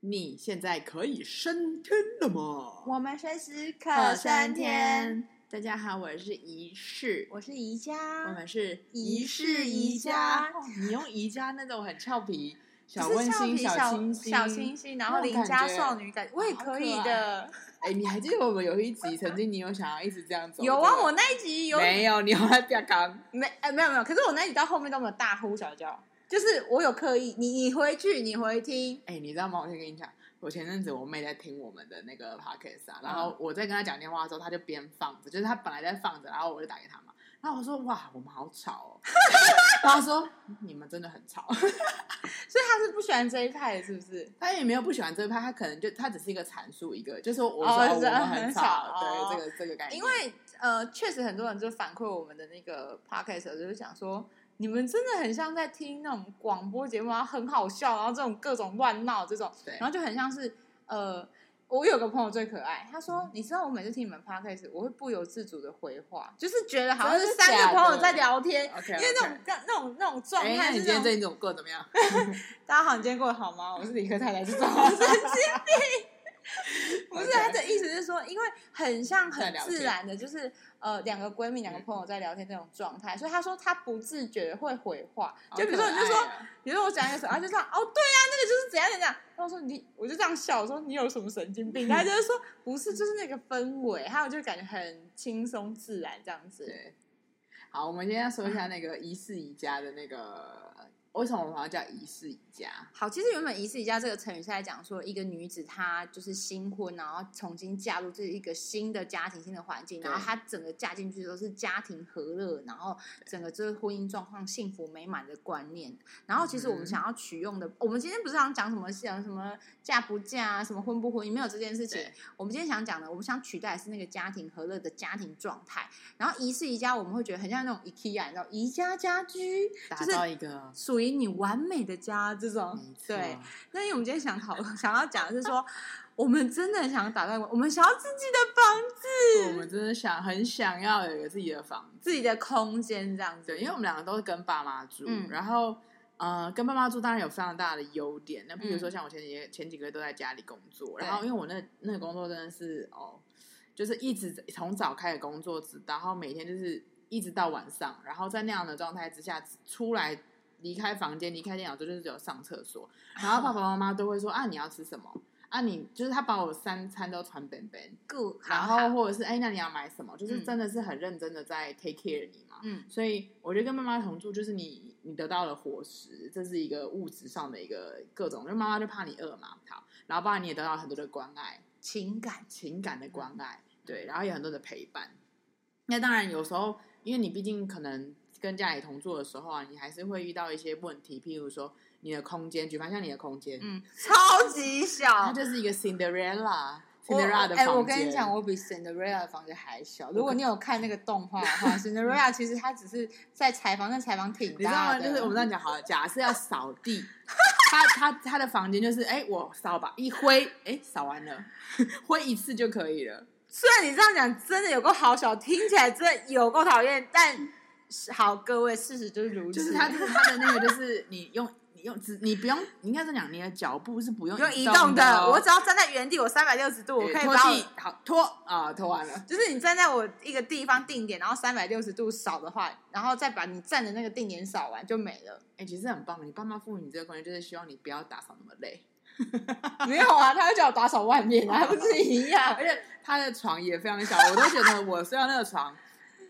你现在可以升天了吗？我们随时可升天。大家好，我是仪式，我是宜家，我们是仪式宜家。你用宜家那种很俏皮、小温馨、小清新、小清新，然后邻家少女感，我也可以的。哎，你还记得我们有一集曾经你有想要一直这样走？有啊，我那一集有没有？你好像比较刚没哎，没有没有。可是我那一集到后面都没有大呼小叫。就是我有刻意，你你回去你回听，哎、欸，你知道吗？我先跟你讲，我前阵子我妹在听我们的那个 podcast 啊，然后我在跟她讲电话的时候，她就边放着，就是她本来在放着，然后我就打给她嘛，然后我说哇，我们好吵哦，然后她说你们真的很吵，所以她是不喜欢这一派的，是不是？她也没有不喜欢这一派，她可能就她只是一个阐述一个，就是我说我们很吵，哦、对这个这个概念，因为呃，确实很多人就反馈我们的那个 podcast，就是想说。你们真的很像在听那种广播节目啊，很好笑，然后这种各种乱闹这种，然后就很像是呃，我有个朋友最可爱，他说，嗯、你知道我每次听你们 podcast，我会不由自主的回话，就是觉得好像是三个朋友在聊天，因为那种那种那种状态。那你今天这一种过得怎么样？大家好，你今天过得好吗？我是理科太太，是总 神经病。不是他的意思是说，因为很像很自然的，就是呃两个闺蜜、两个朋友在聊天这种状态，所以他说他不自觉的会回话，就比如说你就说，比如说我讲一个什么，他就说哦对啊，那个就是怎样怎样，然后说你我就这样笑，我说你有什么神经病？他就是说不是，就是那个氛围，还有就感觉很轻松自然这样子。对，好，我们今天要说一下那个疑似宜家的那个。为什么我们要叫仪式宜家？好，其实原本仪式宜家这个成语是在讲说，一个女子她就是新婚，然后重新嫁入这一个新的家庭、新的环境，然后她整个嫁进去都是家庭和乐，然后整个这个婚姻状况幸福美满的观念。然后其实我们想要取用的，嗯、我们今天不是想讲什么讲什么嫁不嫁啊，什么婚不婚，没有这件事情。我们今天想讲的，我们想取代的是那个家庭和乐的家庭状态。然后仪式宜家，我们会觉得很像那种 IKEA，你知道宜家家居，打造一个属于。给你完美的家，这种对。那因为我们今天想讨论，想要讲的是说，我们真的想打造，我们想要自己的房子，我们真的想很想要有一个自己的房子，自己的空间这样子。对，因为我们两个都是跟爸妈住，嗯、然后呃，跟爸妈住当然有非常大的优点。那比如说像我前几个前几个月都在家里工作，嗯、然后因为我那那个工作真的是哦，就是一直从早开始工作，直到然后每天就是一直到晚上，然后在那样的状态之下出来。离开房间，离开电脑，就是只有上厕所。然后爸爸妈妈都会说：“啊，你要吃什么？啊，你就是他把我三餐都传本本。然后或者是哎，那你要买什么？就是真的是很认真的在 take care 你嘛。嗯，所以我觉得跟妈妈同住，就是你你得到了伙食，这是一个物质上的一个各种。就妈妈就怕你饿嘛，好。然后爸爸你也得到很多的关爱，情感情感的关爱，对。然后有很多的陪伴。那当然有时候，因为你毕竟可能。跟家里同住的时候啊，你还是会遇到一些问题，譬如说你的空间，举凡像你的空间，嗯，超级小，它就是一个 Cinderella，Cinderella 的房间。哎、欸，我跟你讲，我比 Cinderella 的房间还小。如果你有看那个动画的话，Cinderella 其实它只是在采访，那采访挺大的。你知道吗？就是我们这样讲好了，假设要扫地，他他他的房间就是，哎、欸，我扫吧一挥，哎、欸，扫完了，挥一次就可以了。虽然你这样讲真的有够好小，听起来真的有够讨厌，但。好，各位，事实就是如此。就是他，就是他的那个，就是你用你用只你不用，你应该是讲你的脚步是不用用移动的。我只要站在原地，我三百六十度，我可以把我好拖啊拖完了。就是你站在我一个地方定点，然后三百六十度扫的话，然后再把你站的那个定点扫完就没了。哎、欸，其实很棒。你爸妈赋予你这个观念，就是希望你不要打扫那么累。没有啊，他会叫我打扫外面，还不是一样？而且他的床也非常小，我都觉得我睡到那个床。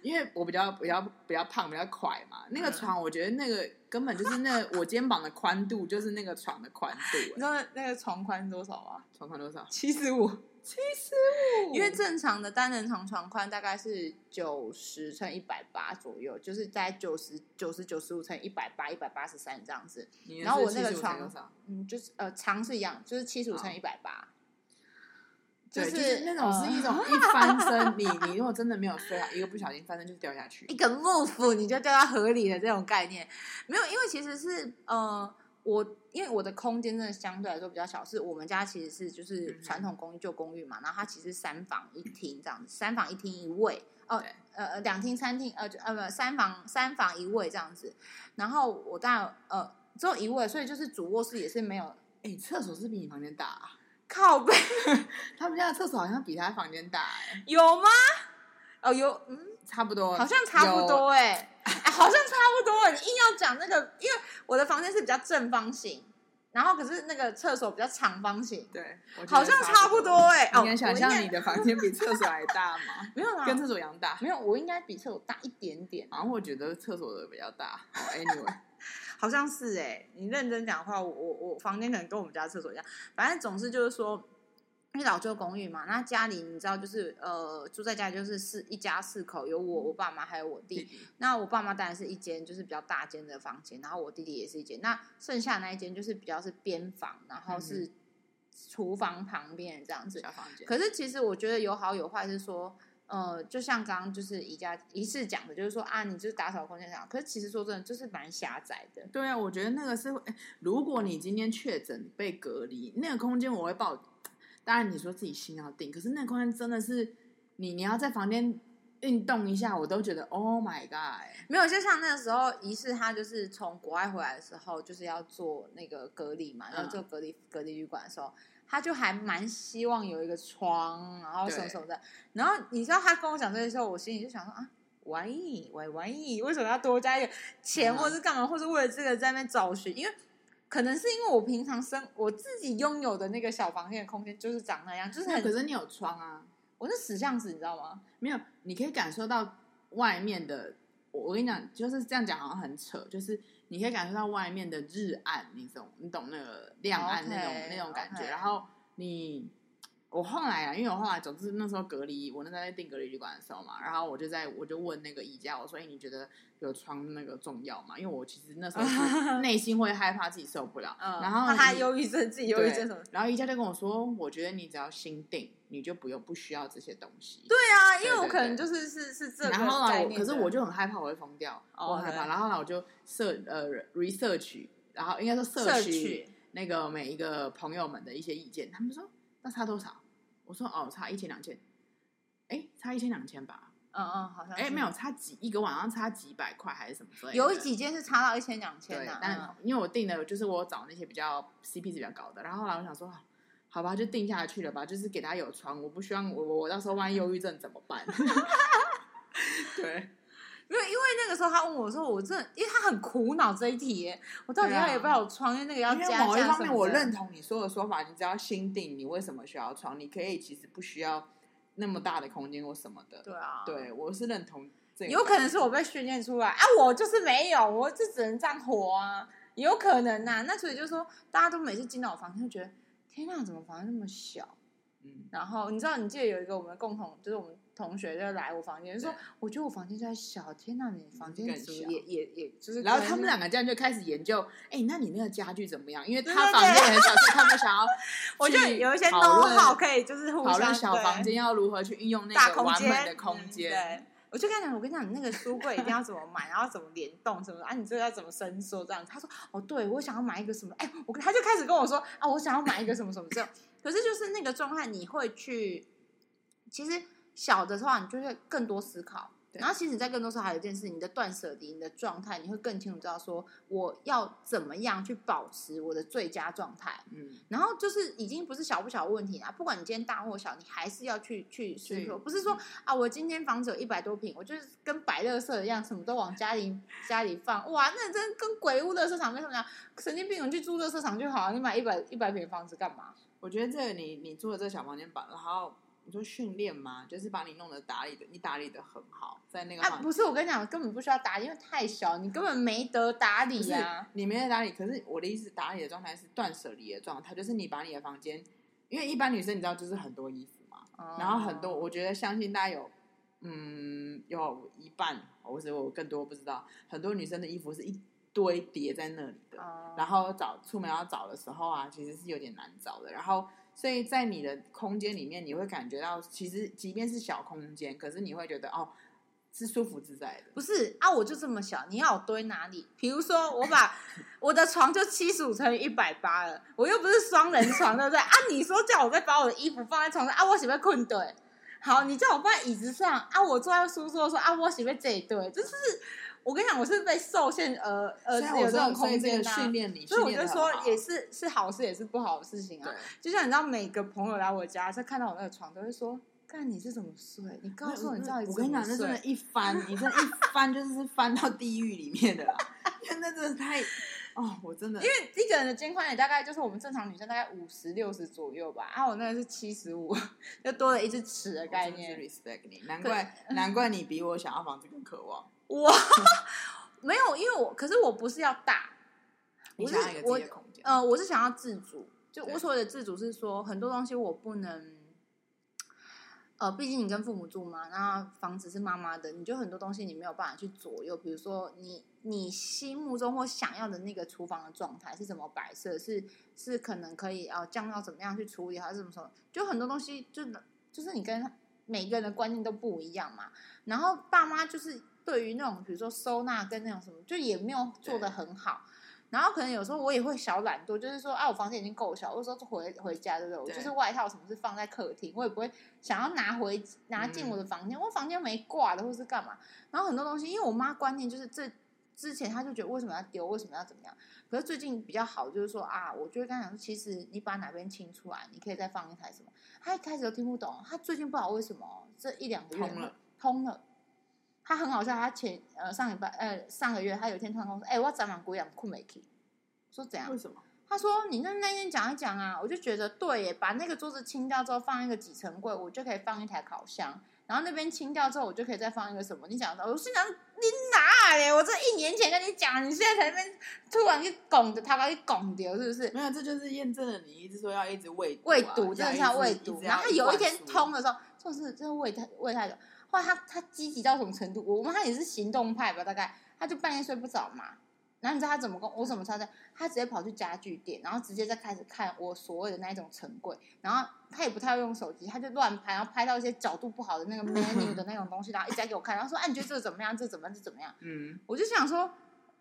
因为我比较比较比较胖，比较快嘛。那个床，我觉得那个根本就是那我肩膀的宽度，就是那个床的宽度。你知道那个床宽多少吗？床宽多少？七十五，七十五。因为正常的单人床床宽大概是九十乘一百八左右，就是在九十九十九十五乘一百八一百八十三这样子。然后我那个床，嗯，就是呃长是一样，就是七十五乘一百八。就是、就是那种是一种 一翻身，你你如果真的没有睡好，一个不小心翻身就掉下去，一个 move 你就掉到河里的这种概念，没有，因为其实是呃，我因为我的空间真的相对来说比较小，是我们家其实是就是传统公寓旧公寓嘛，然后它其实三房一厅这样子，三房一厅一卫哦，呃呃两厅三厅呃呃不三房三房一卫这样子，然后我当然呃只有一卫，所以就是主卧室也是没有。哎，厕所是比你房间大啊？靠背，他们家的厕所好像比他房间大哎，有吗？哦，有，嗯，差不多，好像差不多哎，哎，好像差不多。你硬要讲那个，因为我的房间是比较正方形，然后可是那个厕所比较长方形，对，好像差不多哎。你能想象你的房间比厕所还大吗？没有啊，跟厕所一样大。没有，我应该比厕所大一点点。然后我觉得厕所的比较大。Anyway。好像是哎、欸，你认真讲的话，我我我房间可能跟我们家厕所一样，反正总是就是说，因为老旧公寓嘛，那家里你知道就是呃住在家里就是四一家四口，有我我爸妈还有我弟，那我爸妈当然是一间就是比较大间的房间，然后我弟弟也是一间，那剩下那一间就是比较是边房，然后是厨房旁边这样子。小房间。可是其实我觉得有好有坏，是说。呃，就像刚刚就是宜家仪式讲的，就是说啊，你就是打扫空间上。可是其实说真的，就是蛮狭窄的。对啊，我觉得那个是会，如果你今天确诊被隔离，那个空间我会报。当然你说自己心要定，可是那个空间真的是你，你要在房间运动一下，我都觉得 Oh my God！没有，就像那个时候仪式他就是从国外回来的时候，就是要做那个隔离嘛，要做隔离、嗯、隔离旅馆的时候。他就还蛮希望有一个窗，然后什么什么的。然后你知道他跟我讲这些时候，我心里就想说啊，万一，万万一，为什么要多加一个钱，或是干嘛，或是为了这个在那边找寻？因为可能是因为我平常生我自己拥有的那个小房间的空间就是长那样，就是很。可是你有窗啊，我是死巷子，你知道吗？没有，你可以感受到外面的。我跟你讲，就是这样讲好像很扯，就是你可以感受到外面的日暗，你懂你懂那个亮暗那种那种感觉。然后你，我后来啊，因为我后来总之那时候隔离，我那时候在订隔离旅馆的时候嘛，然后我就在我就问那个宜家，我说：“哎，你觉得有窗那个重要吗？”因为我其实那时候是 内心会害怕自己受不了，嗯、然后他忧郁症，自己忧郁症什么。然后宜家就跟我说：“我觉得你只要心定。”你就不用不需要这些东西。对啊，因为我可能就是是是这个。然后呢，可是我就很害怕我会疯掉，我很害怕。然后呢，我就设呃 research，然后应该说摄取那个每一个朋友们的一些意见。他们说那差多少？我说哦，差一千两千。哎，差一千两千吧。嗯嗯，好像。哎，没有差几一个晚上差几百块还是什么之类的。有几件是差到一千两千的，但因为我订的就是我找那些比较 CP 值比较高的。然后后来我想说。好吧，就定下去了吧。就是给他有床，我不希望我我到时候万一忧郁症怎么办？对，没有，因为那个时候他问我说，我真的，因为他很苦恼这一题耶，我到底要不要有床？因为那个要加某一方面，我认同你说的说法，你只要心定，你为什么需要床？你可以其实不需要那么大的空间或什么的。对啊，对，我是认同这个。有可能是我被训练出来啊，我就是没有，我就只能这样活啊，有可能呐、啊。那所以就是说，大家都每次进到我房间就觉得。天呐，怎么房间那么小？嗯，然后你知道，你记得有一个我们的共同，就是我们同学就来我房间，就说：“我觉得我房间在小。”天呐，你房间也也也就是。然后他们两个这样就开始研究，哎，那你那个家具怎么样？因为他房间很小，所以他们想要，我就有一些 know-how 可以就是互相讨论小房间要如何去运用那个完美的空间。我就跟他讲，我跟你讲，你那个书柜一定要怎么买，然后怎么联动什么啊？你这个要怎么伸缩这样？他说：“哦，对，我想要买一个什么？哎，我他就开始跟我说啊，我想要买一个什么什么这样。可是就是那个状态，你会去，其实小的话你就会更多思考。然后其实，在更多时候还有一件事，你的断舍离，你的状态，你会更清楚知道说，我要怎么样去保持我的最佳状态。嗯，然后就是已经不是小不小的问题啊，不管你今天大或小，你还是要去去思考，不是说啊，我今天房子有一百多平，我就是跟摆垃圾一样，什么都往家里家里放，哇，那真跟鬼屋垃圾场没什么样，神经病，你去租垃圾场就好，你买一百一百平房子干嘛？我觉得这个你你租的这个小房间吧，然后。你说训练吗？就是把你弄得打理的，你打理的很好，在那个。啊，不是，我跟你讲，根本不需要打理，因为太小，你根本没得打理呀、啊。你没得打理，可是我的意思，打理的状态是断舍离的状态，就是你把你的房间，因为一般女生你知道就是很多衣服嘛，哦、然后很多，我觉得相信大家有，嗯，有一半，或者我更多不知道，很多女生的衣服是一堆叠在那里的，哦、然后找出门要找的时候啊，其实是有点难找的，然后。所以在你的空间里面，你会感觉到，其实即便是小空间，可是你会觉得哦，是舒服自在的。不是啊，我就这么小，你要我堆哪里？比如说，我把 我的床就七十五乘以一百八了，我又不是双人床，对不对？啊，你说叫我再把我的衣服放在床上啊，我喜欢困对。好，你叫我放在椅子上啊，我坐在书桌说啊，我喜欢这一对，就是我跟你讲，我是被受限而而有这种空间的训练你，所以我就说也是是好事，也是不好的事情啊。就像你知道，每个朋友来我家，他看到我那个床，都会说：“看你是怎么睡？你告诉我，你知道你我跟你讲，那真的，一翻，你这一翻就是 翻到地狱里面的啦，因为那真的太……哦，我真的，因为一个人的肩宽也大概就是我们正常女生大概五十六十左右吧，啊，我那个是七十五，就多了一只尺的概念。respect 你，难怪难怪你比我想要房子更渴望。我没有，因为我可是我不是要大，你想要一个自己的空间。呃，我是想要自主，就我所谓的自主是说很多东西我不能。呃，毕竟你跟父母住嘛，那房子是妈妈的，你就很多东西你没有办法去左右。比如说你，你你心目中或想要的那个厨房的状态是怎么摆设，是是可能可以呃降到怎么样去处理，还是怎么什么？就很多东西就就是你跟每个人的观念都不一样嘛。然后爸妈就是对于那种比如说收纳跟那种什么，就也没有做的很好。然后可能有时候我也会小懒惰，就是说啊，我房间已经够小，有时候回回家对不对？我就是外套什么是放在客厅，我也不会想要拿回拿进我的房间，嗯、我房间没挂的或是干嘛。然后很多东西，因为我妈观念就是这之前她就觉得为什么要丢，为什么要怎么样？可是最近比较好，就是说啊，我就会跟她讲说，其实你把哪边清出来，你可以再放一台什么。她一开始都听不懂，她最近不知道为什么这一两个月通了，通了。她很好笑，他前呃上礼拜呃上个月，他有一天突然跟我说，哎、欸，我早晚鬼养困没起。说怎样？为什么？他说：“你那那天讲一讲啊，我就觉得对耶，把那个桌子清掉之后，放一个几层柜，我就可以放一台烤箱。然后那边清掉之后，我就可以再放一个什么？你讲的，我心想你哪嘞？我这一年前跟你讲，你现在才那边突然就拱着他把你拱掉，是不是？没有，这就是验证了你一直说要一直喂喂毒，真的是要喂毒。然后他有一天通的时候，就是真的喂太喂太久。后来他他积极到什么程度？我们他也是行动派吧，大概他就半夜睡不着嘛。”然后你知道他怎么跟我怎么操作？他直接跑去家具店，然后直接再开始看我所谓的那一种层柜。然后他也不太会用手机，他就乱拍，然后拍到一些角度不好的那个 menu 的那种东西，然后一直在给我看。然后说：“哎、啊，你觉得这个怎么样？这个、怎么样？这怎么样？”嗯，我就想说，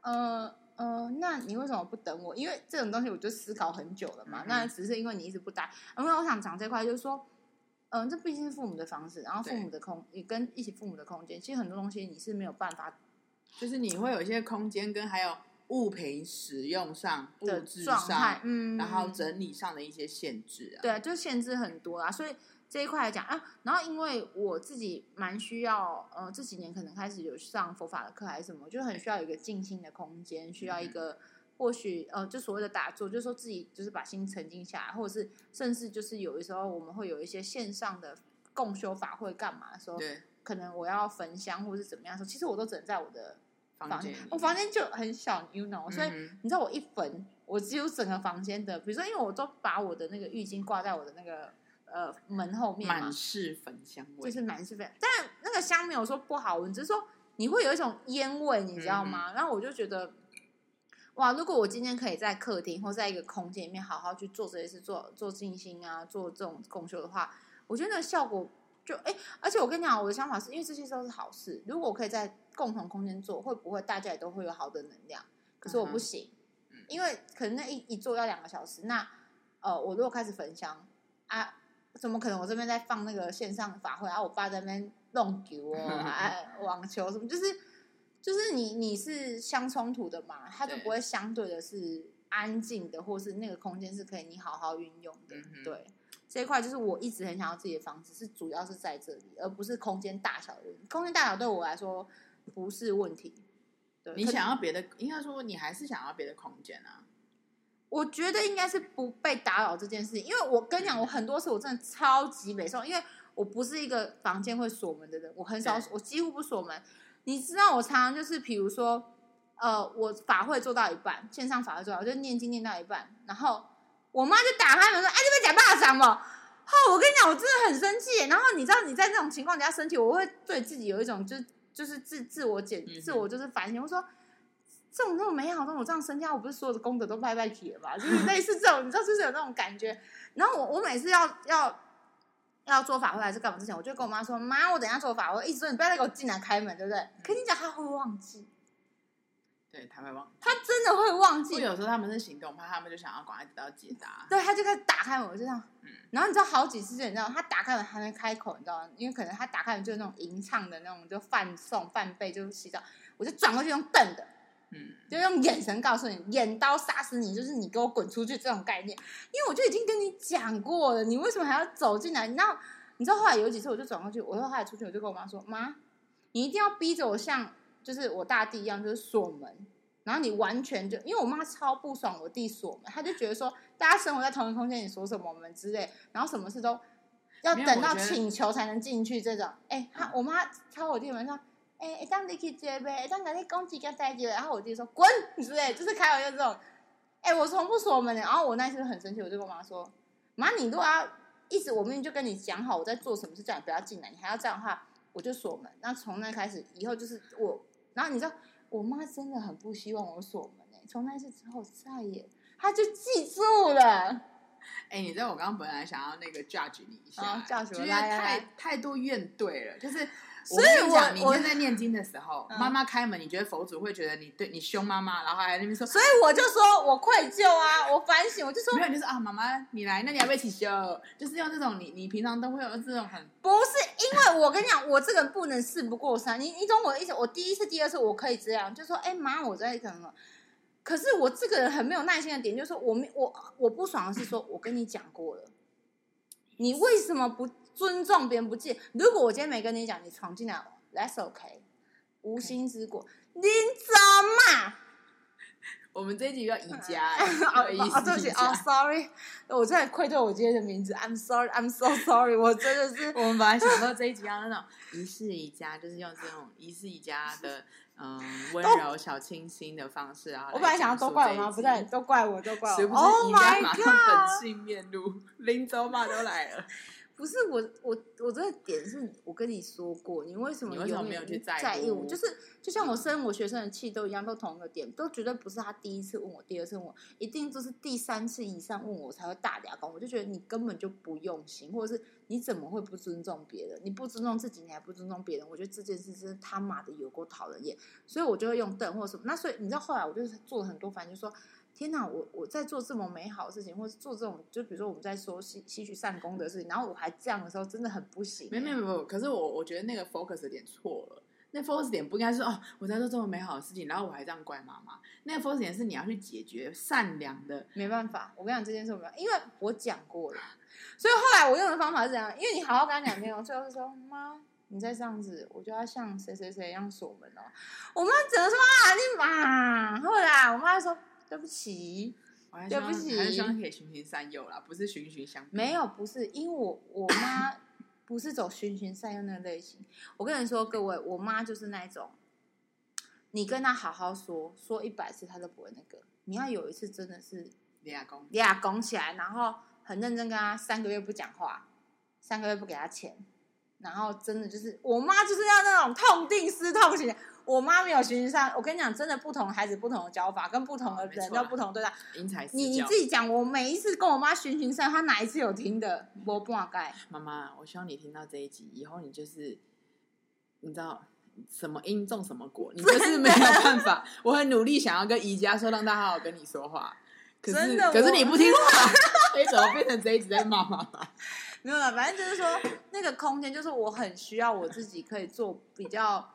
呃呃，那你为什么不等我？因为这种东西我就思考很久了嘛。嗯、那只是因为你一直不答。因为我想讲这块，就是说，嗯、呃，这毕竟是父母的方式，然后父母的空，你跟一起父母的空间，其实很多东西你是没有办法，就是你会有一些空间跟还有。物品使用上、布置上，嗯，然后整理上的一些限制啊，对，就限制很多啊。所以这一块来讲啊，然后因为我自己蛮需要，呃，这几年可能开始有上佛法的课还是什么，就很需要有一个静心的空间，需要一个、嗯、或许呃，就所谓的打坐，就是说自己就是把心沉静下来，或者是甚至就是有的时候我们会有一些线上的共修法会干嘛的时候，对，可能我要焚香或者是怎么样的时候，其实我都只能在我的。房间，我房间就很小，you know，所以你知道我一焚，我只有整个房间的，比如说，因为我都把我的那个浴巾挂在我的那个呃门后面嘛，满是焚香味，就是满是焚，但那个香没有说不好闻，只是说你会有一种烟味，你知道吗？嗯、然后我就觉得，哇，如果我今天可以在客厅或在一个空间里面好好去做这些事，做做静心啊，做这种共修的话，我觉得那个效果就哎，而且我跟你讲，我的想法是因为这些都是好事，如果我可以在。共同空间做会不会大家也都会有好的能量？可是我不行，嗯、因为可能那一一做要两个小时。那呃，我如果开始焚香啊，怎么可能？我这边在放那个线上法会啊，我爸在那边弄球哦，啊，网球什么，就是就是你你是相冲突的嘛，它就不会相对的是安静的，或是那个空间是可以你好好运用的。嗯、对，这一块就是我一直很想要自己的房子，是主要是在这里，而不是空间大小的。空间大小对我来说。不是问题，对，你想要别的，应该说你还是想要别的空间啊。我觉得应该是不被打扰这件事情，因为我跟你讲，我很多次我真的超级美受，因为我不是一个房间会锁门的人，我很少，我几乎不锁门。你知道，我常常就是，比如说，呃，我法会做到一半，线上法会做到，我就念经念到一半，然后我妈就打开门说：“哎，你们讲大声嘛？”哦，我跟你讲，我真的很生气。然后你知道，你在那种情况底下生气，我会对自己有一种就是。就是自自我检，自我就是反省。我说这种这种美好，这种这样身家，我不是所有的功德都拜拜铁吧？就是类似这种，你知道，就是有那种感觉。然后我我每次要要要做法会还是干嘛之前，我就跟我妈说：“妈，我等一下做法会，我一直说你不要再给我进来开门，对不对？”可你讲他会忘记，对他会忘记，他真的会忘记。有时候他们是行动派，他们就想要赶快得到解答。对，他就开始打开门，我就这样，嗯。然后你知道好几次，你知道他打开门还没开口，你知道吗？因为可能他打开门就是那种吟唱的那种，就饭送饭备，就是洗澡，我就转过去用瞪的，嗯，就用眼神告诉你，眼刀杀死你，就是你给我滚出去这种概念。因为我就已经跟你讲过了，你为什么还要走进来？你知道你知道后来有几次，我就转过去，我说后来出去，我就跟我妈说：“妈，你一定要逼着我像就是我大弟一样，就是锁门。”然后你完全就，因为我妈超不爽我弟锁门，她就觉得说大家生活在同一个空间，你锁什么门之类，然后什么事都要等到请求才能进去这种。哎，她我妈敲我弟门说，哎，当你去接呗，当你公鸡跟在接，然后我弟说滚之类，就是开玩笑这种。哎，我从不锁门的，然后我那次很生气，我就跟我妈说，妈，你如果要一直我明明就跟你讲好我在做什么事，叫你不要进来，你还要这样的话，我就锁门。那从那开始以后就是我，然后你知道。我妈真的很不希望我锁门诶，从那次之后再也，她就记住了。哎、欸，你知道我刚刚本来想要那个 judge 你一下，judge 觉得太太多怨怼了，就是。所以我，我你现在念经的时候，妈妈开门，你觉得佛祖会觉得你对你凶妈妈，然后还在那边说，所以我就说我愧疚啊，我反省，我就说没有，就是啊，妈妈你来，那你要不要一起修？就是用这种你你平常都会有这种很不是，因为我跟你讲，我这个人不能事不过三，你你懂我的意思？我第一次、第二次我可以这样，就说哎妈，我在干嘛？可是我这个人很没有耐心的点，就是说我没我我不爽的是说，我跟你讲过了，你为什么不尊重别人不记？如果我今天没跟你讲，你闯进来。That's okay，无心之过，你怎么？我们这一集要宜家，哦，对不起，哦，Sorry，我真的愧对我今天的名字，I'm sorry，I'm so sorry，我真的是。我们本来想到这一集要那种一世宜家，就是用这种一世宜家的 嗯温柔小清新的方式啊。我本来想要都怪我吗？不对，都怪我，都怪我。是不是宜家马上本性面露，林州骂都来了。不是我，我我这个点是我跟你说过，你为什么永远没有去在意？在意我就是就像我生我学生的气都一样，都同一个点，都绝对不是他第一次问我，第二次问我，一定就是第三次以上问我才会大牙膏。我就觉得你根本就不用心，或者是你怎么会不尊重别人？你不尊重自己，你还不尊重别人？我觉得这件事是他妈的有够讨人厌，所以我就会用瞪或者什么。那所以你知道后来我就是做了很多，反正就说。天哪，我我在做这么美好的事情，或者做这种，就比如说我们在说吸吸取善功的事情，然后我还这样的时候，真的很不行。没没没有，可是我我觉得那个 focus 点错了。那 focus 点不应该是哦，我在做这么美好的事情，然后我还这样怪妈妈。那个 focus 点是你要去解决善良的。没办法，我跟你讲这件事我没有，因为我讲过了。所以后来我用的方法是怎样？因为你好好跟他讲没有，最后是说妈，你再这样子，我就要像谁谁谁一样锁门哦。我妈只能说啊，你妈。后来我妈说。对不起，对不起，还是希望可以循循善诱啦，不是循循相。没有，不是，因为我我妈不是走循循善诱那个类型。我跟你说，各位，我妈就是那种，你跟她好好说，说一百次她都不会那个。你要有一次真的是俩拱俩拱起来，然后很认真跟她三个月不讲话，三个月不给她钱，然后真的就是我妈就是要那种痛定思痛型。我妈没有循循善，我跟你讲，真的不同孩子不同的教法，跟不同的人都不同，对吧？你你自己讲，我每一次跟我妈循循善，她哪一次有听的？我不敢盖。妈妈，我希望你听到这一集以后，你就是你知道什么因种什么果，你就是 没有办法。我很努力想要跟宜家说，让他好好跟你说话，可是可是你不听话，你怎么变成这一集在骂妈妈？没有了，反正就是说那个空间，就是我很需要我自己可以做比较。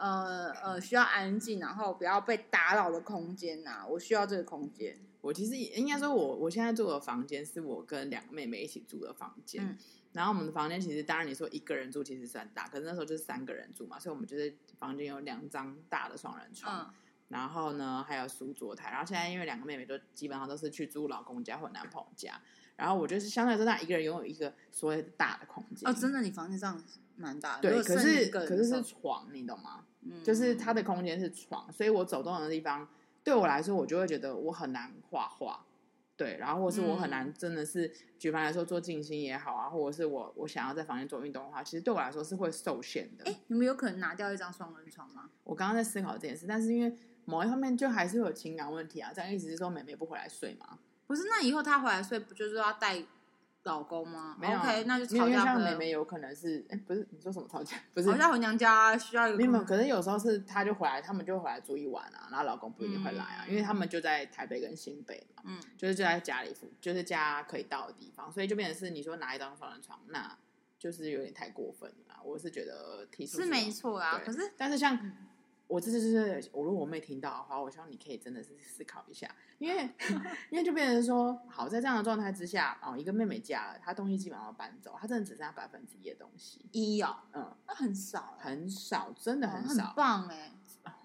呃呃，需要安静，然后不要被打扰的空间呐、啊。我需要这个空间。我其实应该说我，我我现在住的房间是我跟两个妹妹一起住的房间。嗯、然后我们的房间其实，当然你说一个人住其实算大，可是那时候就是三个人住嘛，所以我们就是房间有两张大的双人床，嗯、然后呢还有书桌台。然后现在因为两个妹妹都基本上都是去住老公家或男朋友家，然后我就是相对来说，那一个人拥有一个所谓的大的空间。哦，真的，你房间这样蛮大的。对，可是可是是床，你懂吗？就是它的空间是床，所以我走动的地方对我来说，我就会觉得我很难画画，对，然后或是我很难真的是举凡来说做静心也好啊，或者是我我想要在房间做运动的话，其实对我来说是会受限的。哎，你们有可能拿掉一张双人床吗？我刚刚在思考这件事，但是因为某一方面就还是会有情感问题啊，这样意思是说妹妹不回来睡吗？不是，那以后她回来睡不就是要带老公吗？没有，OK，那就吵架。因为像妹妹有可能是，哎，不是你说什么吵架？不是吵架回娘家需要一个。没有，可是有时候是她就回来，他们就回来住一晚啊，然后老公不一定会来啊，因为他们就在台北跟新北嘛，嗯，就是就在家里，就是家可以到的地方，所以就变成是你说拿一张双人床，那就是有点太过分了。我是觉得提出是没错啊，可是但是像。我这次就是，我如果我妹听到的话，我希望你可以真的是思考一下，因为 因为就变成说，好，在这样的状态之下，哦，一个妹妹嫁了，她东西基本上要搬走，她真的只剩下百分之一的东西，一哦，嗯，那很少，很少，真的很少，很棒哎，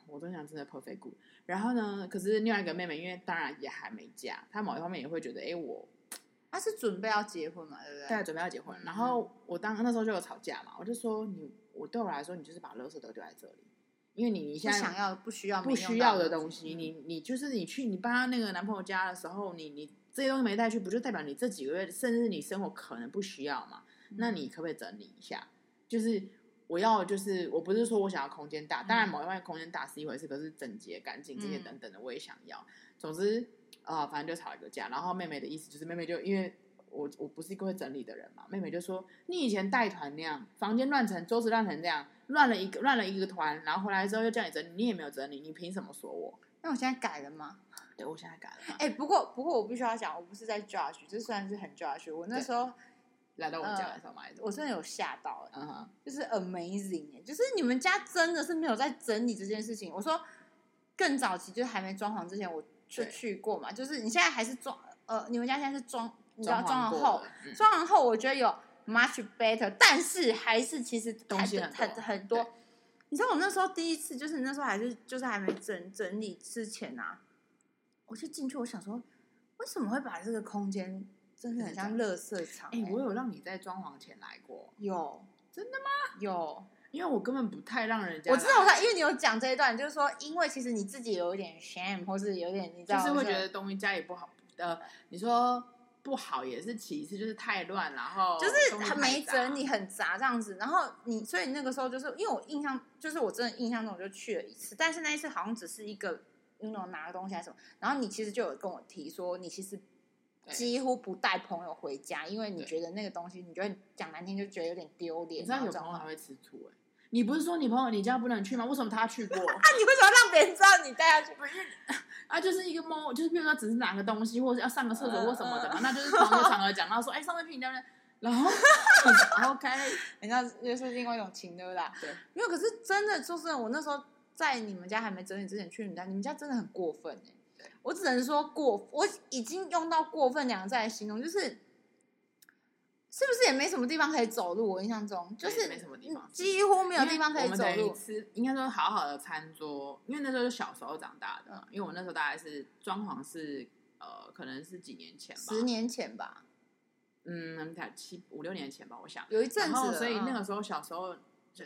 我都想真的 perfect good。然后呢，可是另外一个妹妹，因为当然也还没嫁，她某一方面也会觉得，哎，我，她是准备要结婚嘛，对不对？对，准备要结婚。然后我当那时候就有吵架嘛，我就说你，我对我来说，你就是把垃圾都丢在这里。因为你你现在想要不需要不需要的东西，你你就是你去你搬到那个男朋友家的时候，你你这些东西没带去，不就代表你这几个月甚至你生活可能不需要嘛？嗯、那你可不可以整理一下？就是我要就是我不是说我想要空间大，当然某一方面空间大是一回事，可是整洁干净这些等等的我也想要。嗯、总之啊、呃，反正就吵一个架。然后妹妹的意思就是妹妹就因为我我不是一个会整理的人嘛，妹妹就说你以前带团那样，房间乱成桌子乱成这样。乱了一个乱了一个团，然后回来之后又叫你整理，你也没有整理，你凭什么说我？那我现在改了吗？对，我现在改了。哎、欸，不过不过我必须要讲，我不是在 judge，这算是很 judge。我那时候来到我们家的时候嘛、呃，我真的有吓到，嗯哼，就是 amazing，就是你们家真的是没有在整理这件事情。我说更早期就是还没装潢之前，我就去过嘛，就是你现在还是装呃，你们家现在是装，你知道装潢后，装潢、嗯、后我觉得有。Much better，但是还是其实东西很很很多。你知道我那时候第一次，就是那时候还是就是还没整整理之前啊，我就进去，我想说，为什么会把这个空间真的很像垃圾场？哎、欸，我有让你在装潢前来过，有真的吗？有，因为我根本不太让人家。我知道，我因为你有讲这一段，就是说，因为其实你自己有一点 shame，或是有点你知道，就是会觉得东西家里不好。呃，你说。不好也是其次，就是太乱，然后就是很没整理，很杂这样子。然后你，所以那个时候就是因为我印象，就是我真的印象中我就去了一次，但是那一次好像只是一个那种拿个东西还是什么。然后你其实就有跟我提说，你其实几乎不带朋友回家，因为你觉得那个东西，你觉得讲难听就觉得有点丢脸。你知道有朋友还会吃醋哎、欸？你不是说你朋友你家不能去吗？为什么他去过？啊，你为什么让别人知道你带他去？不 是啊，就是一个猫，就是比如说只是拿个东西，或者要上个厕所或什么的嘛，呃、那就是同一个场合讲到说，哎、欸，上次去你家呢，然后 OK，人家又是另外一种情对不。对，没有，可是真的就是我那时候在你们家还没整理之前去你们家，你们家真的很过分我只能说过，我已经用到过分两个字来形容，就是。是不是也没什么地方可以走路？我印象中就是没什么地方，几乎没有地方可以走路。吃应该说好好的餐桌，因为那时候是小时候长大的。嗯、因为我那时候大概是装潢是呃，可能是几年前吧，十年前吧，嗯，才七五六年前吧，我想有一阵子。所以那个时候小时候，嗯、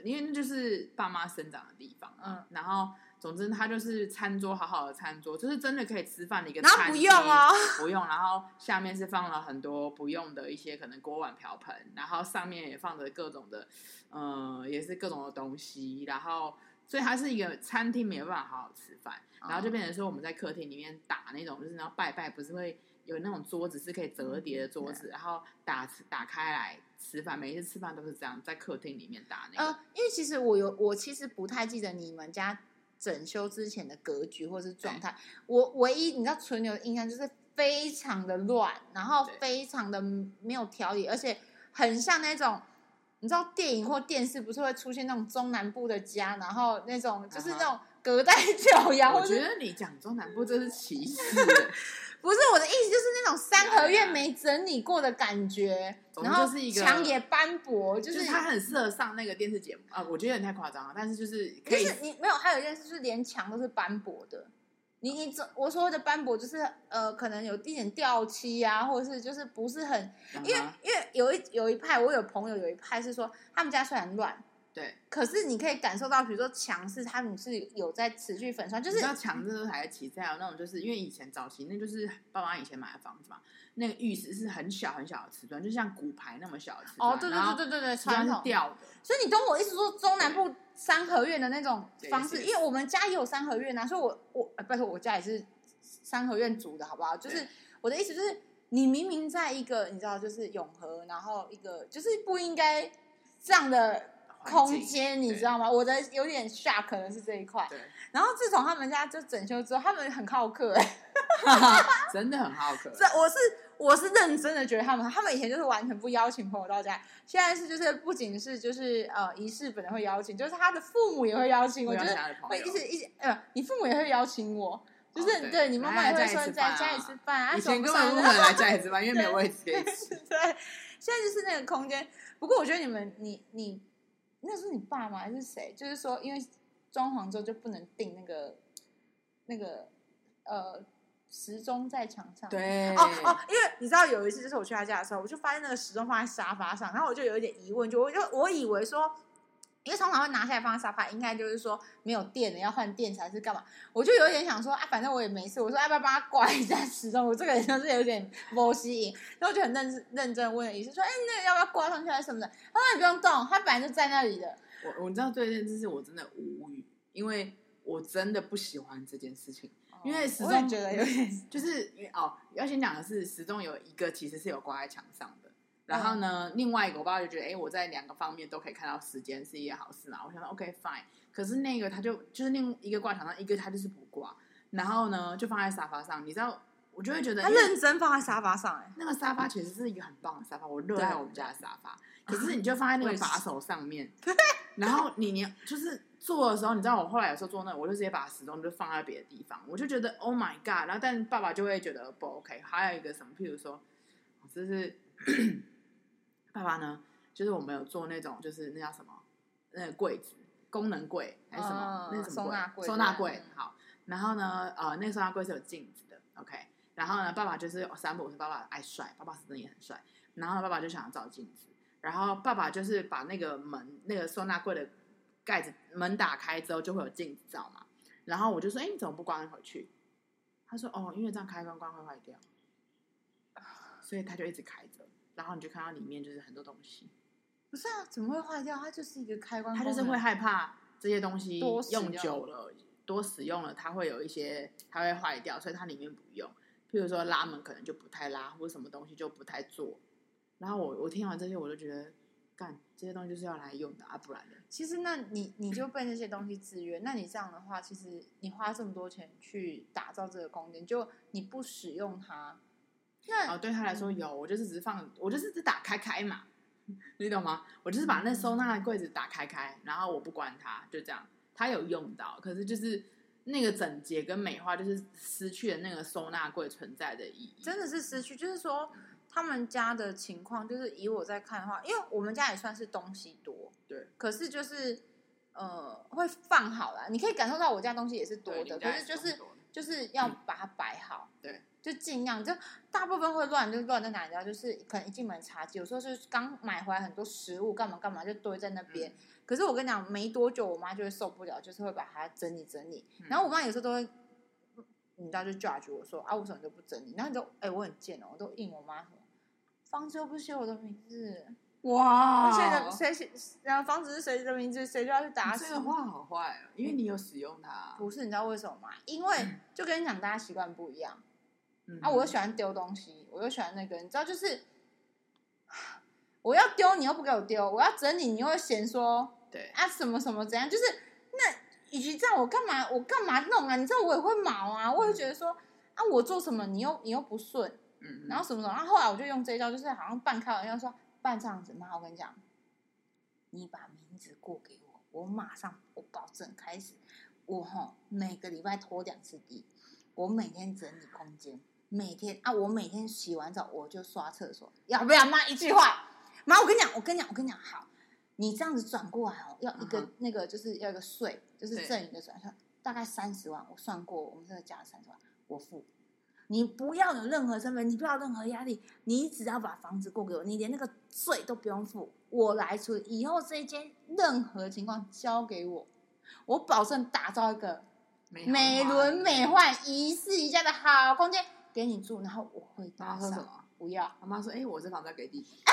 因为那就是爸妈生长的地方，嗯，然后。总之，它就是餐桌，好好的餐桌，就是真的可以吃饭的一个餐桌。不用哦，不用。然后下面是放了很多不用的一些可能锅碗瓢盆，然后上面也放着各种的，呃，也是各种的东西。然后，所以它是一个餐厅，没有办法好好吃饭。然后就变成说我们在客厅里面打那种，就是然后拜拜，不是会有那种桌子是可以折叠的桌子，然后打打开来吃饭。每一次吃饭都是这样，在客厅里面打那个。呃，因为其实我有，我其实不太记得你们家。整修之前的格局或是状态，我唯一你知道存留的印象就是非常的乱，然后非常的没有条理，而且很像那种你知道电影或电视不是会出现那种中南部的家，然后那种就是那种隔代 教养。我觉得你讲中南部这是歧视。不是我的意思，就是那种三合院没整理过的感觉，然后墙也斑驳，就是它很适合上那个电视节目啊。我觉得有点太夸张了，但是就是可以，你没有，还有一件事就是连墙都是斑驳的。你你这我说的斑驳就是呃，可能有一点掉漆啊，或者是就是不是很，因为因为有一有一派，我有朋友有一派是说他们家虽然乱。对，可是你可以感受到，比如说墙是他们是有在持续粉刷，就是你知道墙这都还在起，再有那种就是因为以前早期那就是爸妈以前买的房子嘛，那个浴室是很小很小的瓷砖，就像骨牌那么小的瓷砖。哦，对对对对对对，传统掉的。所以你懂我意思说中南部三合院的那种方式，因为我们家也有三合院啊，所以我我不是我家也是三合院组的好不好？就是我的意思就是你明明在一个你知道就是永和，然后一个就是不应该这样的空间，你知道吗？我的有点 shock 可能是这一块。对。然后自从他们家就整修之后，他们很好客哎，真的很好客。这我是我是认真的觉得他们，他们以前就是完全不邀请朋友到家，现在是就是不仅是就是呃仪式本人会邀请，就是他的父母也会邀请我，就是会一直一直呃，你父母也会邀请我。就是对，对你妈妈也会说在家里吃饭啊，以前根本不可能来家里吃饭，因为 没有位置可以吃。对，现在就是那个空间。不过我觉得你们，你你那是你爸吗？还是谁？就是说，因为装潢之后就不能定那个那个呃时钟在墙上。对哦哦，因为你知道有一次就是我去他家的时候，我就发现那个时钟放在沙发上，然后我就有一点疑问，就我就我以为说。因为通常会拿下来放在沙发，应该就是说没有电了，要换电才是干嘛？我就有点想说啊，反正我也没事，我说要不要帮他挂一下时钟？我这个人就是有点魔吸引，然后就很认认真问了医生说，哎，那个要不要挂上去还是什么的？他说你不用动，他本来就在那里的。我我知道这件事是我真的无语，因为我真的不喜欢这件事情，哦、因为时钟觉得有点 就是哦，要先讲的是时钟有一个其实是有挂在墙上的。然后呢，另外一个我爸爸就觉得，哎，我在两个方面都可以看到时间是一件好事嘛。我想说，OK fine。可是那个他就就是另一个挂墙上，一个他就是不挂。然后呢，就放在沙发上。你知道，我就会觉得他认真放在沙发上。哎，那个沙发其实是一个很棒的沙发，我热爱我们家的沙发。可是你就放在那个把手上面，然后你你就是坐的时候，你知道我后来有时候坐那，我就直接把时钟就放在别的地方。我就觉得 Oh my God！然后但爸爸就会觉得不 OK。还有一个什么，譬如说，就是。爸爸呢，就是我们有做那种，就是那叫什么，那个柜子，功能柜还是什么，哦、那什么柜？收纳柜。收纳柜。好，然后呢，呃，那个收纳柜是有镜子的，OK。然后呢，爸爸就是三不五时，爸爸爱帅，爸爸是真的也很帅。然后爸爸就想要照镜子，然后爸爸就是把那个门，那个收纳柜的盖子门打开之后，就会有镜子照嘛。然后我就说，哎，你怎么不关回去？他说，哦，因为这样开关关会坏掉，所以他就一直开着。然后你就看到里面就是很多东西，不是啊？怎么会坏掉？它就是一个开关，它就是会害怕这些东西用久了，多使用了，它会有一些它会坏掉，所以它里面不用。譬如说拉门可能就不太拉，或者什么东西就不太做。然后我我听完这些，我就觉得，干这些东西就是要来用的啊，不然的。其实那你你就被那些东西制约，那你这样的话，其实你花这么多钱去打造这个空间，就你不使用它。那哦，对他来说有，我就是只是放，我就是只打开开嘛，你懂吗？我就是把那收纳柜子打开开，然后我不关它，就这样。他有用到，可是就是那个整洁跟美化，就是失去了那个收纳柜存在的意义。真的是失去，就是说他们家的情况，就是以我在看的话，因为我们家也算是东西多，对，可是就是呃会放好啦，你可以感受到我家东西也是多的，可是就是就是要把它摆好，嗯、对。就尽量，就大部分会乱，就乱在哪里呢？就是可能一进门茶几，有时候是刚买回来很多食物，干嘛干嘛就堆在那边。嗯、可是我跟你讲，没多久我妈就会受不了，就是会把它整理整理。嗯、然后我妈有时候都会，你知道就 judge 我说啊，为什么你都不整理？然后你就哎、欸，我很贱哦，我都应我妈说，房子又不写我的名字，哇，而且谁写，然后房子是谁的名字，谁就要去打死。这个话好坏啊，因为你有使用它。不是，你知道为什么吗？因为就跟你讲，大家习惯不一样。啊！我又喜欢丢东西，我又喜欢那个，你知道，就是我要丢，你又不给我丢；我要整理，你又会嫌说，对啊，什么什么怎样？就是那与其这样，我干嘛？我干嘛弄啊？你知道，我也会毛啊，我会觉得说，啊，我做什么，你又你又不顺，嗯，然后什么什么，然后后来我就用这一招，就是好像半开玩笑说，半这样子妈，我跟你讲，你把名字过给我，我马上，我保证开始，我哈每个礼拜拖两次地，我每天整理空间。每天啊，我每天洗完澡我就刷厕所，要不要？妈一句话，妈，我跟你讲，我跟你讲，我跟你讲，好，你这样子转过来哦，要一个、uh. 那个就是要一个税，就是赠与的转算，大概三十万，我算过，我们这个加了三十万，我付。你不要有任何身份，你不要任何压力，你只要把房子过给我，你连那个税都不用付，我来处理。以后这一间任何情况交给我，我保证打造一个美轮美奂、一室一家的好空间。给你住，然后我会打扫。妈说什么？不要。我妈说：“哎、欸，我这房子要给弟弟。”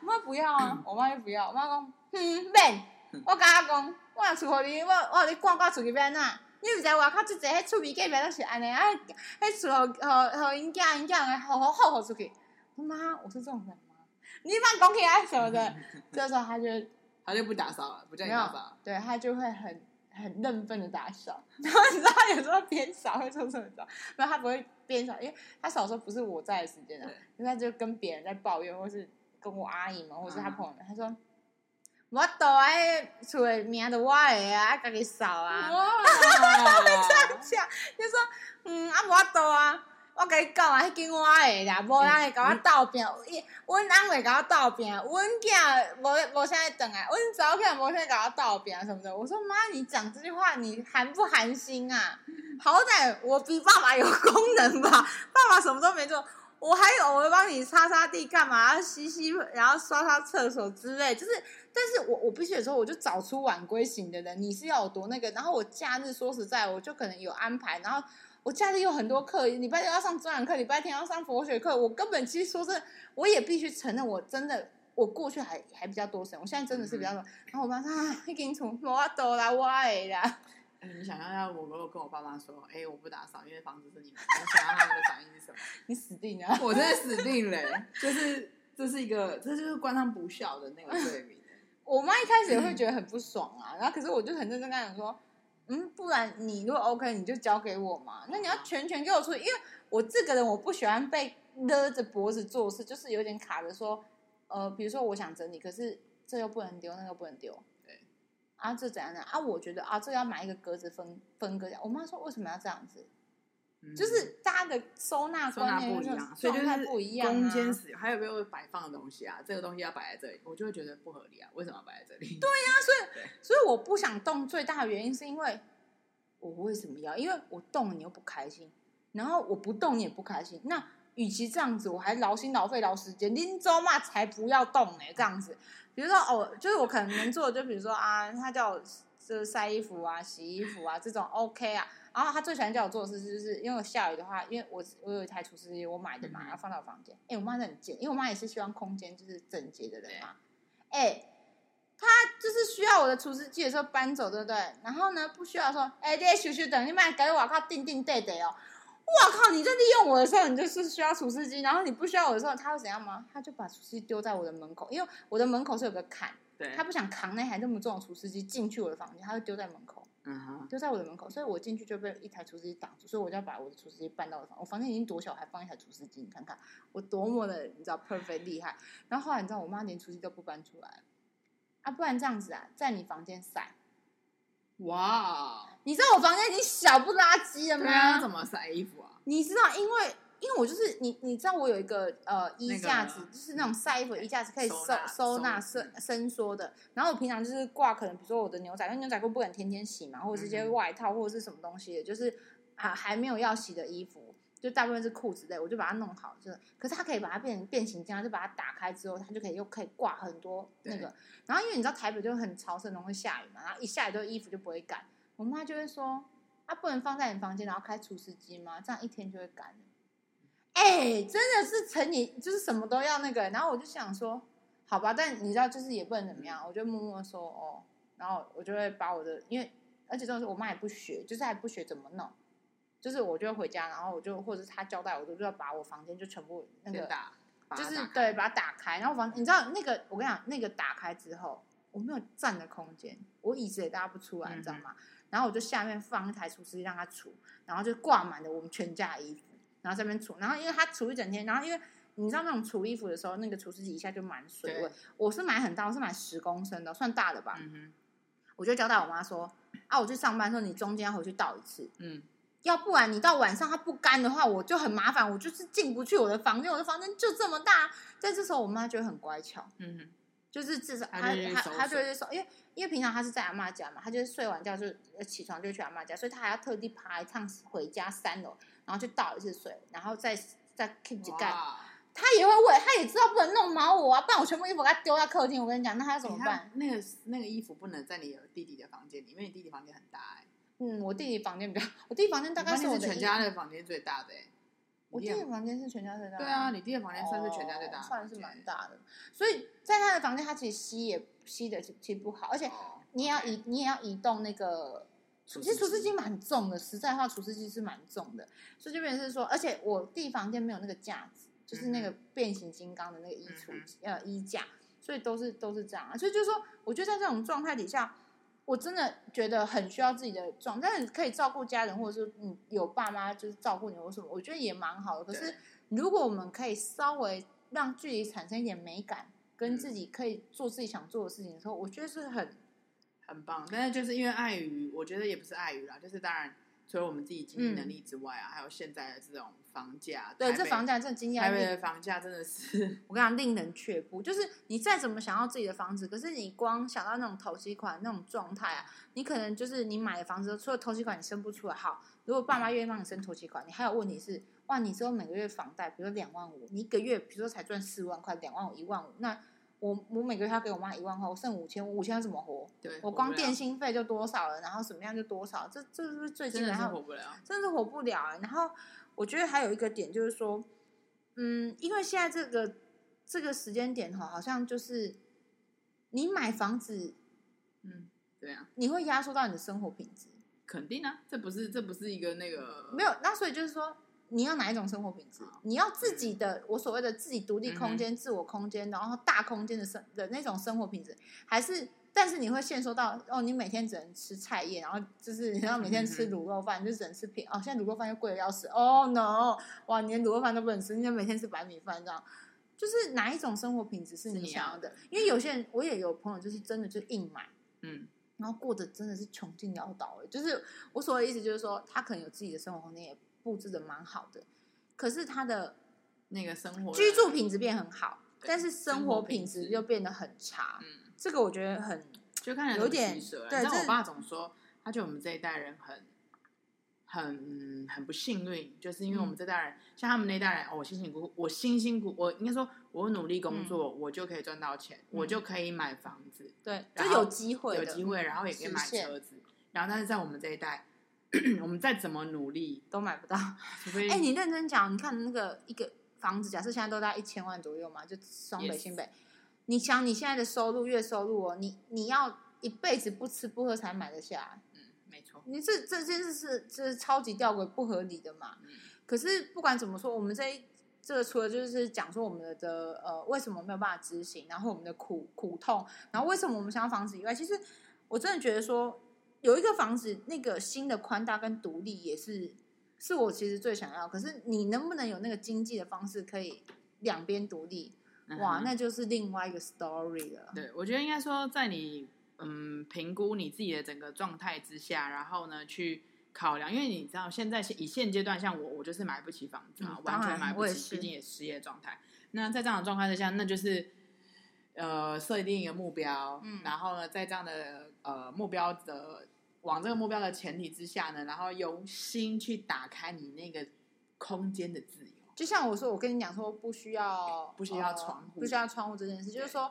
我妈不要啊，我妈又不要。我妈讲：“ 嗯，免。”我跟她讲：“我出去你，我我你挂挂出去边啊？你唔知外口即个迄厝边隔壁都是安尼，啊，迄厝互互互因囝因囝诶，好好好好出去。妈，我是这种人吗？你妈讲起来什么的，这时候他就他就不打扫了，不叫你打扫。对，他就会很很认份的打扫。然后你知道有时候边扫会做什么？没有，他不会边扫，因为他扫的时候不是我在的时间啊，因为他就跟别人在抱怨，或是跟我阿姨嘛，或是他朋友，他说。我倒啊，迄，厝诶名都我诶啊，家己扫啊。哇！这样讲，就说嗯啊，我倒啊，我甲你讲啊，迄间我诶啦，无人会甲我斗拼。伊，阮翁会甲我斗拼，阮囝无无啥会转来，阮查某囝无啥甲我斗拼什么的。我说妈，你讲这句话，你寒不寒心啊？好歹我比爸爸有功能吧？爸爸什么都没做。我还有，我会帮你擦擦地，干嘛？洗洗，然后刷刷厕所之类。就是，但是我我必须有时候我就早出晚归型的人。你是要有多那个？然后我假日说实在，我就可能有安排。然后我假日有很多课，礼拜六要上专栏课，礼拜天要上佛学课。我根本其实说是，我也必须承认，我真的，我过去还还比较多神，我现在真的是比较多。然后我妈说啊，已经从我都来我的啦。你想象一下，我如果跟我爸妈说：“哎、欸，我不打扫，因为房子是你们。”你想要他们的反应是什么？你死定了！我真的死定了、欸。就是这是一个，这就是官场不孝的那个罪名。我妈一开始也会觉得很不爽啊，然后可是我就很认真跟她讲说：“嗯，不然你如果 OK，你就交给我嘛。那你要全权给我处理，因为我这个人我不喜欢被勒着脖子做事，就是有点卡着说，呃，比如说我想整理，可是这又不能丢，那个不能丢。”啊，这怎样呢？啊，我觉得啊，这要买一个格子分分割掉。我妈说，为什么要这样子？嗯、就是大家的收纳观念不一样，所以就是不一样、啊。空间使用还有没有摆放的东西啊？这个东西要摆在这里，我就会觉得不合理啊。为什么要摆在这里？对呀、啊，所以所以我不想动，最大的原因是因为我为什么要？因为我动你又不开心，然后我不动你也不开心。那与其这样子，我还劳心劳肺劳时间，拎走嘛才不要动呢、欸。这样子。比如说哦，就是我可能能做的，就比如说啊，他叫我就是晒衣服啊、洗衣服啊这种 OK 啊。然后他最喜欢叫我做的事，就是因为下雨的话，因为我我有一台除湿机，我买的嘛，要放到我房间。哎，我妈很贱，因为我妈也是希望空间就是整洁的人嘛。哎，他就是需要我的除湿机的时候搬走，对不对？然后呢，不需要说，哎，这些咻咻等你买给我靠定定对对哦。我靠！你在利用我的时候，你就是需要除湿机；然后你不需要我的时候，他会怎样吗？他就把除湿机丢在我的门口，因为我的门口是有个坎，对，他不想扛那台那么重的除湿机进去我的房间，他就丢在门口，嗯哼，丢在我的门口，所以我进去就被一台除湿机挡住，所以我就要把我的除湿机搬到我的房。我房间已经多小，还放一台除湿机，你看看我多么的你知道 perfect 厉害。然后后来你知道，我妈连除湿机都不搬出来，啊，不然这样子啊，在你房间晒。哇你知道我房间已经小不拉几了吗？啊怎么晒衣服啊？你知道，因为因为我就是你，你知道我有一个呃衣架子，就是那种晒衣服的衣架子，可以收收纳伸伸缩的。然后我平常就是挂，可能比如说我的牛仔，因为牛仔裤不敢天天洗嘛，或者是一些外套或者是什么东西的，就是啊还没有要洗的衣服。就大部分是裤子类，我就把它弄好，就是，可是它可以把它变成变形金刚，就把它打开之后，它就可以又可以挂很多那个。然后因为你知道台北就很潮湿，容易下雨嘛，然后一下雨就衣服就不会干。我妈就会说：“啊，不能放在你房间，然后开除湿机吗？这样一天就会干。”哎，真的是成你就是什么都要那个。然后我就想说：“好吧，但你知道，就是也不能怎么样。”我就默默说：“哦。”然后我就会把我的，因为而且这种事我妈也不学，就是还不学怎么弄。就是我就会回家，然后我就或者是他交代我，就就要把我房间就全部那个，就是对，把它打开。然后房，你知道那个，我跟你讲，那个打开之后，我没有站的空间，我椅子也搭不出来，你知道吗？然后我就下面放一台除湿机让它除，然后就挂满了我们全家的衣服，然后这边除。然后因为它除一整天，然后因为你知道那种除衣服的时候，那个除湿机一下就满水位。我是买很大，我是买十公升的，算大的吧。我就交代我妈说，啊，我去上班的时候，你中间回去倒一次。嗯。要不然你到晚上它不干的话，我就很麻烦，我就是进不去我的房间，我的房间就这么大。在这时候，我妈就会很乖巧，嗯哼，就是至少她她她就会说，因为因为平常她是在阿妈家嘛，她就是睡完觉就起床就去阿妈家，所以她还要特地爬一趟回家三楼，然后去倒一次水，然后再再 keep 着干。她也会问，她也知道不能弄毛我啊，不然我全部衣服给她丢在客厅。我跟你讲，那她怎么办？欸、那个那个衣服不能在你弟弟的房间里，因为你弟弟房间很大哎、欸。嗯，我弟弟房间比较，我弟弟房间大概是我全家的房间最大的。我弟弟房间是全家最大的。对啊，你弟弟房间算是全家最大，算是蛮大的。所以在他的房间，他其实吸也吸的其实不好，而且你也要移，你也要移动那个其实除湿机蛮重的，实在话，除湿机是蛮重的，所以就变成是说，而且我弟房间没有那个架子，就是那个变形金刚的那个衣橱、嗯、呃衣架，所以都是都是这样啊。所以就是说，我觉得在这种状态底下，我真的觉得很需要自己的状态，但可以照顾家人，或者是你有爸妈就是照顾你或什么，我觉得也蛮好的。可是如果我们可以稍微让距离产生一点美感，跟自己可以做自己想做的事情的时候，我觉得是很。很棒，但是就是因为碍于，我觉得也不是碍于啦，就是当然除了我们自己经济能力之外啊，嗯、还有现在的这种房价，对，这房价这经济，台北的房价真的是，我跟你讲令人却步。就是你再怎么想要自己的房子，可是你光想到那种投期款那种状态啊，你可能就是你买的房子除了投期款你生不出来。好，如果爸妈愿意帮你生投期款，你还有问题是，哇，你之后每个月房贷，比如说两万五，你一个月比如说才赚四万块，两万五一万五，那。我我每个月要给我妈一万块，我剩五千，五千要怎么活？对，我光电信费就多少了，然后什么样就多少，这这是最近然后活不了，真的是活不了。然后我觉得还有一个点就是说，嗯，因为现在这个这个时间点哈，好像就是你买房子，嗯，对啊，你会压缩到你的生活品质，肯定啊，这不是这不是一个那个没有，那所以就是说。你要哪一种生活品质？你要自己的，我所谓的自己独立空间、嗯、自我空间，然后大空间的生的那种生活品质，还是？但是你会限缩到哦，你每天只能吃菜叶，然后就是你要每天吃卤肉饭，嗯、就只能吃平哦。现在卤肉饭又贵的要死哦，no！哇，你连卤肉饭都不能吃，你要每天吃白米饭这样，就是哪一种生活品质是你想要的？因为有些人，我也有朋友，就是真的就硬买，嗯，然后过得真的是穷尽潦倒。就是我所谓的意思，就是说他可能有自己的生活空间也。布置的蛮好的，可是他的那个生活居住品质变很好，但是生活品质又变得很差。嗯，这个我觉得很就看起来有点。对，但我爸总说，他觉得我们这一代人很很很不幸运，就是因为我们这代人，像他们那代人，哦，我辛辛苦苦，我辛辛苦，我应该说，我努力工作，我就可以赚到钱，我就可以买房子，对，就有机会，有机会，然后也可以买车子，然后但是在我们这一代。我们再怎么努力都买不到，哎、欸，你认真讲，你看那个一个房子，假设现在都在一千万左右嘛，就双北、新北.你想你现在的收入、月收入哦，你你要一辈子不吃不喝才买得下，嗯，没错，你这这件事是这是超级吊诡、不合理的嘛。嗯、可是不管怎么说，我们这一这个除了就是讲说我们的呃为什么没有办法执行，然后我们的苦苦痛，然后为什么我们想要房子以外，其实我真的觉得说。有一个房子，那个新的宽大跟独立也是，是我其实最想要。可是你能不能有那个经济的方式，可以两边独立？哇，那就是另外一个 story 了。对，我觉得应该说，在你嗯评估你自己的整个状态之下，然后呢去考量，因为你知道现在以现阶段，像我，我就是买不起房子啊，嗯、完全买不起，毕竟也失业状态。那在这样的状态之下，那就是呃设定一个目标，嗯、然后呢，在这样的呃目标的。往这个目标的前提之下呢，然后由心去打开你那个空间的自由。就像我说，我跟你讲说，不需要不需要窗户，不需要窗户这件事，就是说，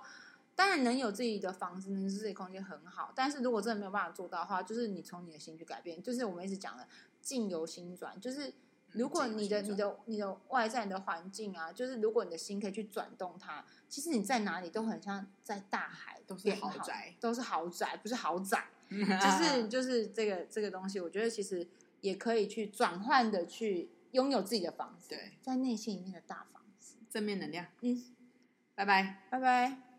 当然能有自己的房子，能自己空间很好。但是如果真的没有办法做到的话，就是你从你的心去改变。就是我们一直讲的境由心转，就是如果你的、嗯、你的你的外在的环境啊，就是如果你的心可以去转动它，其实你在哪里都很像在大海，都是豪宅，都是豪宅，不是豪宅。就是就是这个这个东西，我觉得其实也可以去转换的去拥有自己的房子，对，在内心里面的大房子，正面能量。嗯，拜拜，拜拜。